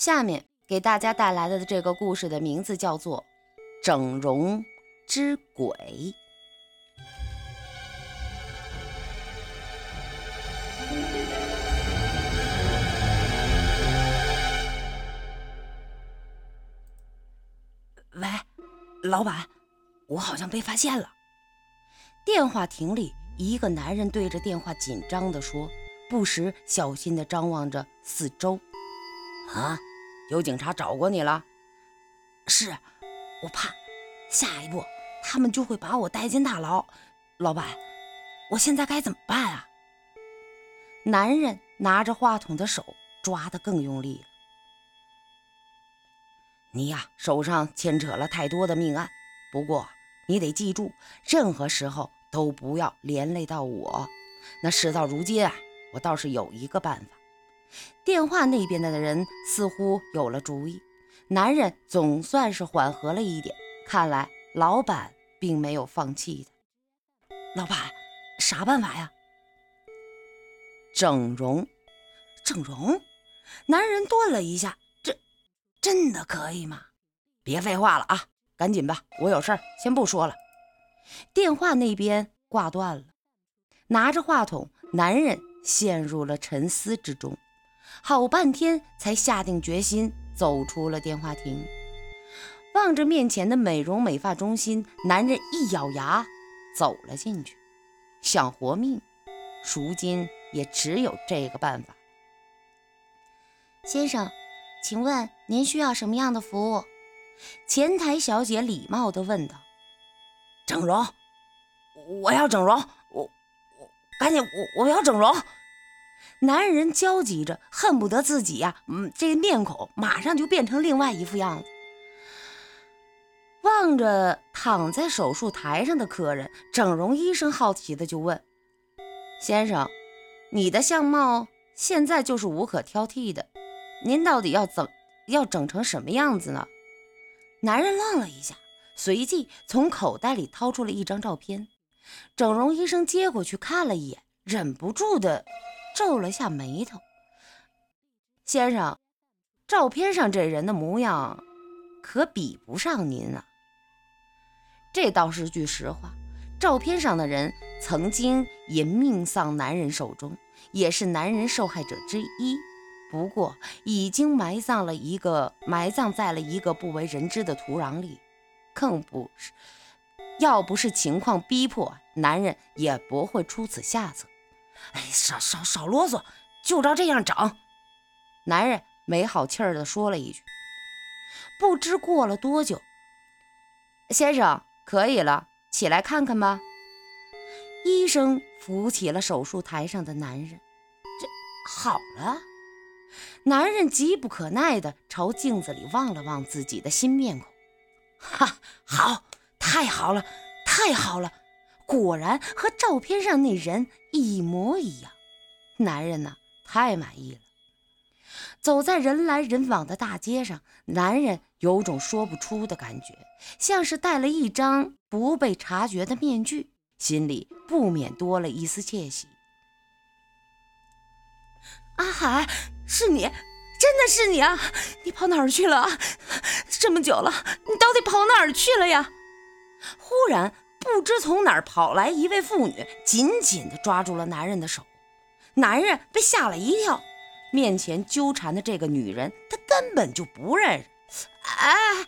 下面给大家带来的这个故事的名字叫做《整容之鬼》。喂，老板，我好像被发现了。电话亭里，一个男人对着电话紧张地说，不时小心地张望着四周。啊？有警察找过你了？是，我怕下一步他们就会把我带进大牢。老板，我现在该怎么办啊？男人拿着话筒的手抓得更用力了。你呀，手上牵扯了太多的命案，不过你得记住，任何时候都不要连累到我。那事到如今啊，我倒是有一个办法。电话那边的人似乎有了主意，男人总算是缓和了一点。看来老板并没有放弃的。老板，啥办法呀？整容，整容。男人顿了一下，这真的可以吗？别废话了啊，赶紧吧，我有事，先不说了。电话那边挂断了，拿着话筒，男人陷入了沉思之中。好半天才下定决心走出了电话亭，望着面前的美容美发中心，男人一咬牙走了进去。想活命，如今也只有这个办法。先生，请问您需要什么样的服务？前台小姐礼貌地问道。整容，我要整容，我我赶紧，我我要整容。男人焦急着，恨不得自己呀，嗯，这面孔马上就变成另外一副样子。望着躺在手术台上的客人，整容医生好奇的就问：“先生，你的相貌现在就是无可挑剔的，您到底要怎要整成什么样子呢？”男人愣了一下，随即从口袋里掏出了一张照片。整容医生接过去看了一眼，忍不住的。皱了下眉头，先生，照片上这人的模样可比不上您啊。这倒是句实话，照片上的人曾经也命丧男人手中，也是男人受害者之一。不过已经埋葬了一个，埋葬在了一个不为人知的土壤里，更不是，要不是情况逼迫，男人也不会出此下策。哎，少少少啰嗦，就照这样整。男人没好气儿地说了一句。不知过了多久，先生可以了，起来看看吧。医生扶起了手术台上的男人。这好了。男人急不可耐地朝镜子里望了望自己的新面孔。哈，好，太好了，太好了。果然和照片上那人一模一样，男人呢太满意了。走在人来人往的大街上，男人有种说不出的感觉，像是戴了一张不被察觉的面具，心里不免多了一丝窃喜。阿海，是你，真的是你啊！你跑哪儿去了？这么久了，你到底跑哪儿去了呀？忽然。不知从哪儿跑来一位妇女，紧紧地抓住了男人的手。男人被吓了一跳，面前纠缠的这个女人，他根本就不认识。哎，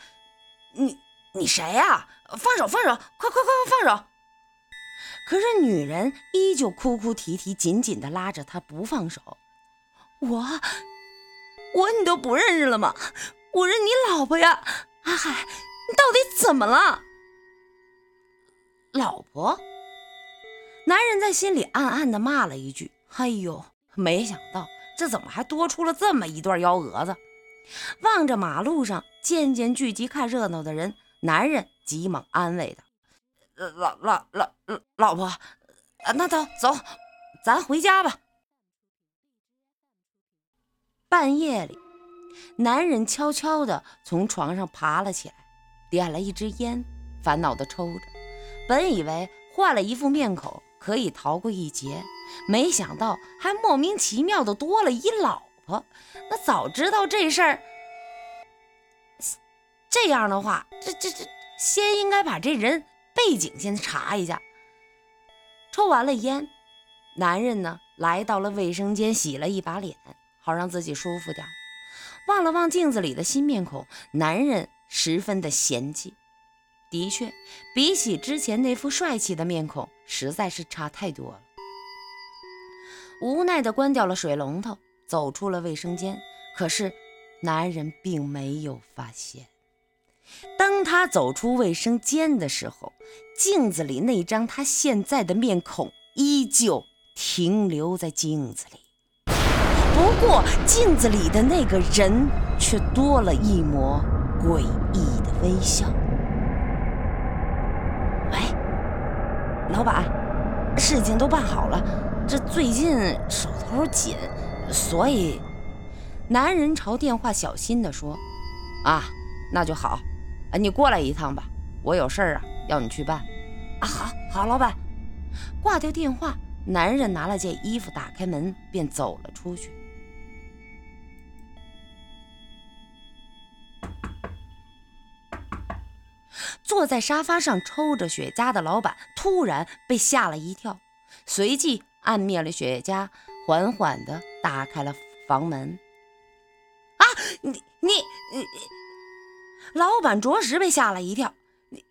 你你谁呀？放手，放手，快快快快放手！可是女人依旧哭哭啼啼，紧紧地拉着他不放手。我我你都不认识了吗？我是你老婆呀！阿海，你到底怎么了？老婆，男人在心里暗暗地骂了一句：“哎呦，没想到这怎么还多出了这么一对幺蛾子！”望着马路上渐渐聚集看热闹的人，男人急忙安慰道：“老老老老老婆，那走走，咱回家吧。”半夜里，男人悄悄地从床上爬了起来，点了一支烟，烦恼地抽着。本以为换了一副面孔可以逃过一劫，没想到还莫名其妙的多了一老婆。那早知道这事儿，这样的话，这这这，先应该把这人背景先查一下。抽完了烟，男人呢来到了卫生间，洗了一把脸，好让自己舒服点。望了望镜子里的新面孔，男人十分的嫌弃。的确，比起之前那副帅气的面孔，实在是差太多了。无奈地关掉了水龙头，走出了卫生间。可是，男人并没有发现。当他走出卫生间的时候，镜子里那张他现在的面孔依旧停留在镜子里。不过，镜子里的那个人却多了一抹诡异的微笑。老板，事情都办好了，这最近手头紧，所以，男人朝电话小心地说：“啊，那就好，啊，你过来一趟吧，我有事儿啊，要你去办。”啊，好，好，老板。挂掉电话，男人拿了件衣服，打开门便走了出去。坐在沙发上抽着雪茄的老板突然被吓了一跳，随即按灭了雪茄，缓缓地打开了房门。啊，你你你！老板着实被吓了一跳。你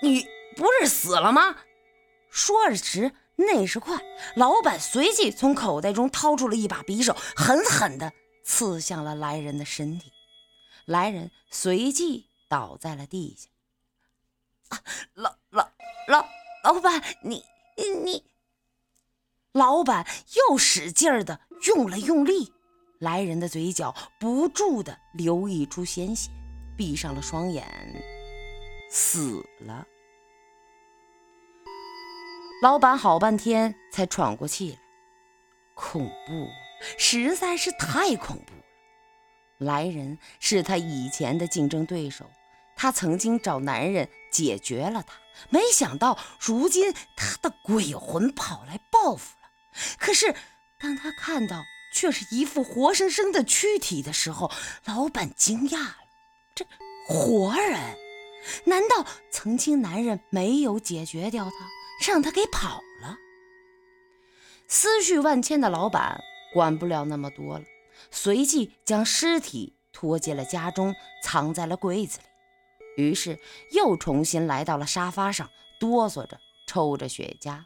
你不是死了吗？说着时那时快，老板随即从口袋中掏出了一把匕首，狠狠地刺向了来人的身体。来人随即倒在了地下。老老老老板，你你，老板又使劲儿的用了用力，来人的嘴角不住的流溢出鲜血，闭上了双眼，死了。老板好半天才喘过气来，恐怖，实在是太恐怖了。来人是他以前的竞争对手。他曾经找男人解决了他，没想到如今他的鬼魂跑来报复了。可是当他看到却是一副活生生的躯体的时候，老板惊讶了：这活人？难道曾经男人没有解决掉他，让他给跑了？思绪万千的老板管不了那么多了，随即将尸体拖进了家中，藏在了柜子里。于是又重新来到了沙发上，哆嗦着抽着雪茄，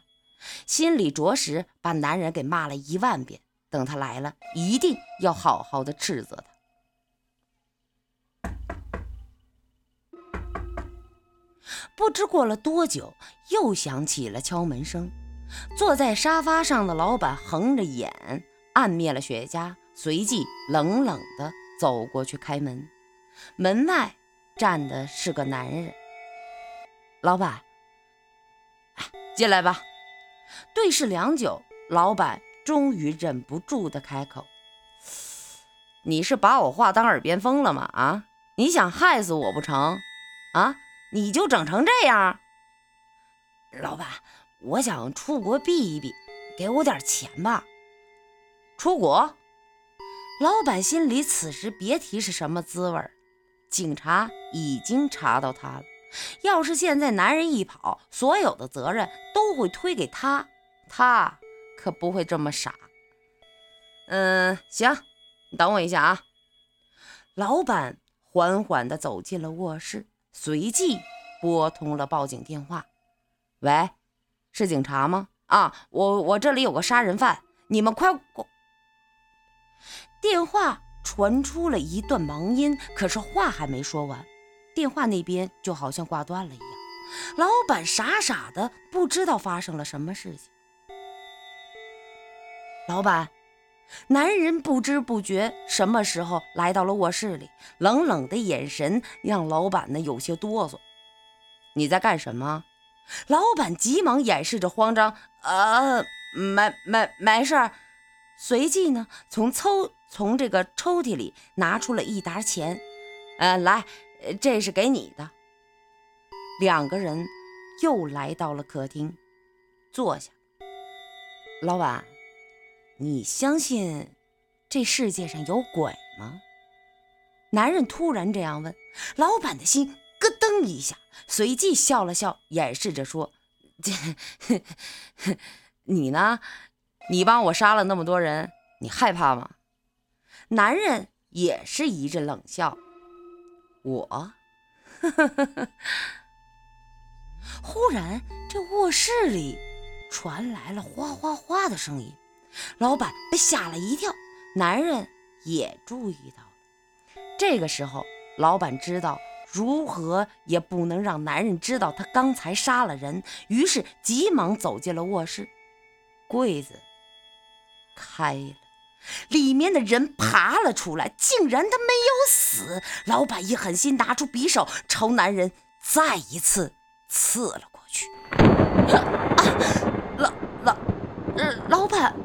心里着实把男人给骂了一万遍。等他来了，一定要好好的斥责他。不知过了多久，又响起了敲门声。坐在沙发上的老板横着眼，按灭了雪茄，随即冷冷地走过去开门。门外。站的是个男人，老板，进来吧。对视良久，老板终于忍不住的开口：“你是把我话当耳边风了吗？啊，你想害死我不成？啊，你就整成这样。”老板，我想出国避一避，给我点钱吧。出国？老板心里此时别提是什么滋味儿。警察已经查到他了。要是现在男人一跑，所有的责任都会推给他。他可不会这么傻。嗯，行，你等我一下啊。老板缓缓地走进了卧室，随即拨通了报警电话。喂，是警察吗？啊，我我这里有个杀人犯，你们快过。电话。传出了一段忙音，可是话还没说完，电话那边就好像挂断了一样。老板傻傻的不知道发生了什么事情。老板，男人不知不觉什么时候来到了卧室里，冷冷的眼神让老板呢有些哆嗦。你在干什么？老板急忙掩饰着慌张，呃，没没没事儿。随即呢，从抽从这个抽屉里拿出了一沓钱，呃，来，这是给你的。两个人又来到了客厅，坐下。老板，你相信这世界上有鬼吗？男人突然这样问，老板的心咯噔一下，随即笑了笑，掩饰着说：“这 你呢？你帮我杀了那么多人，你害怕吗？”男人也是一阵冷笑：“我。”忽然，这卧室里传来了哗哗哗的声音，老板被吓了一跳，男人也注意到了。这个时候，老板知道如何也不能让男人知道他刚才杀了人，于是急忙走进了卧室。柜子开了，里面的人爬了出来，竟然他没有死。老板一狠心，拿出匕首朝男人再一次刺了过去。啊，老老，老板，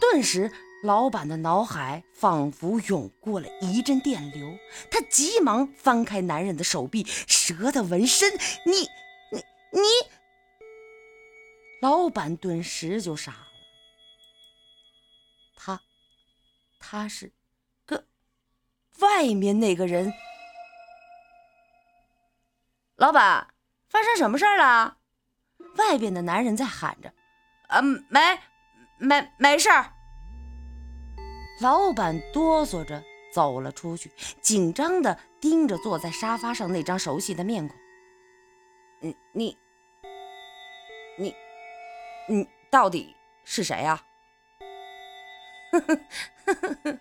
顿时。老板的脑海仿佛涌过了一阵电流，他急忙翻开男人的手臂，蛇的纹身。你、你、你！老板顿时就傻了。他是个外面那个人。老板，发生什么事儿了？外边的男人在喊着：“啊，没，没，没事儿。”老板哆嗦着走了出去，紧张地盯着坐在沙发上那张熟悉的面孔。你你你你到底是谁呀？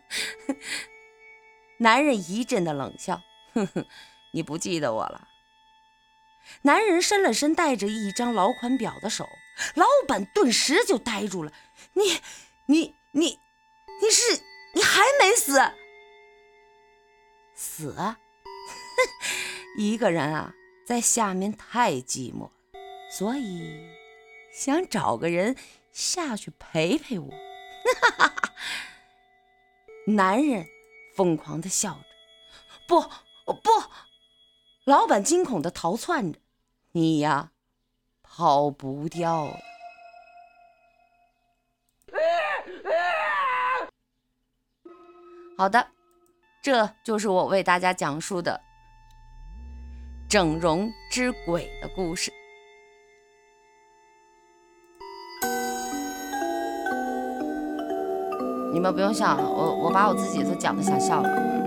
男人一阵的冷笑，哼哼，你不记得我了？男人伸了伸带着一张老款表的手，老板顿时就呆住了。你你你你是？你还没死？死？一个人啊，在下面太寂寞，所以想找个人下去陪陪我。哈哈哈男人疯狂的笑着，不不，老板惊恐的逃窜着，你呀，跑不掉。好的，这就是我为大家讲述的整容之鬼的故事。你们不用笑，我我把我自己都讲的想笑了。